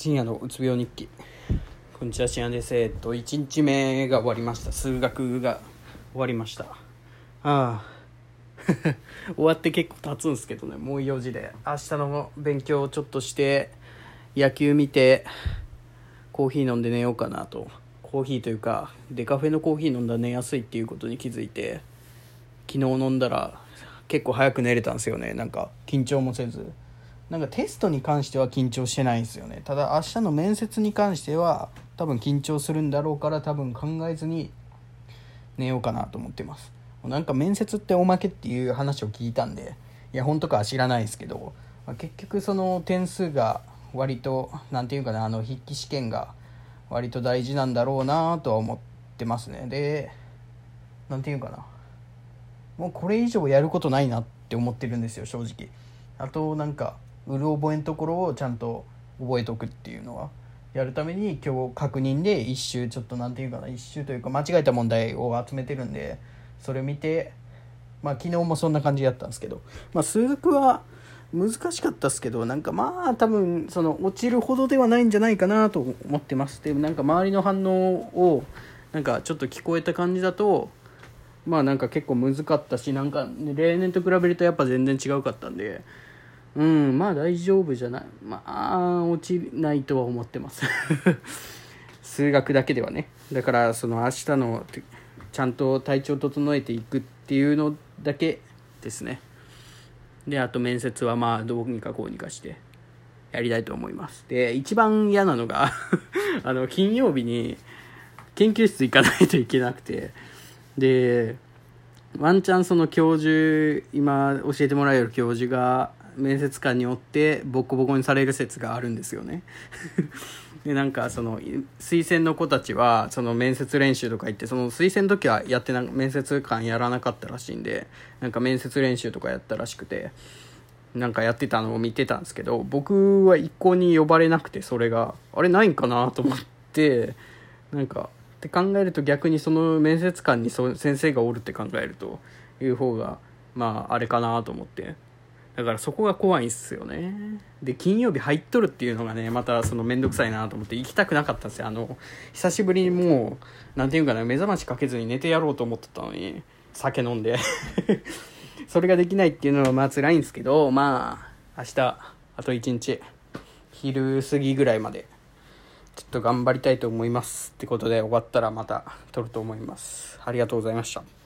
深夜のうつ病日記。こんにちは深夜です。えっと1日目が終わりました。数学が終わりました。ああ。終わって結構経つんですけどね。もう4時で。明日の勉強をちょっとして野球見てコーヒー飲んで寝ようかなと。コーヒーというかデカフェのコーヒー飲んだら寝やすいっていうことに気づいて昨日飲んだら結構早く寝れたんですよね。なんか緊張もせず。なんかテストに関しては緊張してないんですよね。ただ明日の面接に関しては多分緊張するんだろうから多分考えずに寝ようかなと思ってます。なんか面接っておまけっていう話を聞いたんでいや本当かは知らないですけど、まあ、結局その点数が割と何て言うかなあの筆記試験が割と大事なんだろうなとは思ってますね。で何て言うかな。もうこれ以上やることないなって思ってるんですよ正直。あとなんかうる覚えのところをちゃんと覚えとくっていうのはやるために今日確認で一周ちょっと何て言うかな一周というか間違えた問題を集めてるんでそれ見てまあ昨日もそんな感じだったんですけど、まあ、数学は難しかったっすけどなんかまあ多分その落ちるほどではないんじゃないかなと思ってますでなんか周りの反応をなんかちょっと聞こえた感じだとまあなんか結構難かったしなんか例年と比べるとやっぱ全然違うかったんでうんまあ大丈夫じゃない。まあ落ちないとは思ってます。数学だけではね。だからその明日のちゃんと体調整えていくっていうのだけですね。であと面接はまあどうにかこうにかしてやりたいと思います。で一番嫌なのが あの金曜日に研究室行かないといけなくて。でワンチャンその教授今教えてもらえる教授が面接官によってボコボコにされる説があるんですよね。でなんかその推薦の子たちはその面接練習とか行ってその推薦の時はやってな面接官やらなかったらしいんでなんか面接練習とかやったらしくてなんかやってたのを見てたんですけど僕は一向に呼ばれなくてそれが。あれないんかなと思ってなんかって考えると逆にその面接官にそ先生がおるって考えるという方がまああれかなと思って。だからそこが怖いんすよね。で金曜日入っとるっていうのがねまたその面倒くさいなと思って行きたくなかったんですよ。あの久しぶりにもう何て言うかな目覚ましかけずに寝てやろうと思ってたのに酒飲んで。それができないっていうのはまあ辛いんですけどまあ明日あと1日昼過ぎぐらいまでちょっと頑張りたいと思いますってことで終わったらまた撮ると思います。ありがとうございました。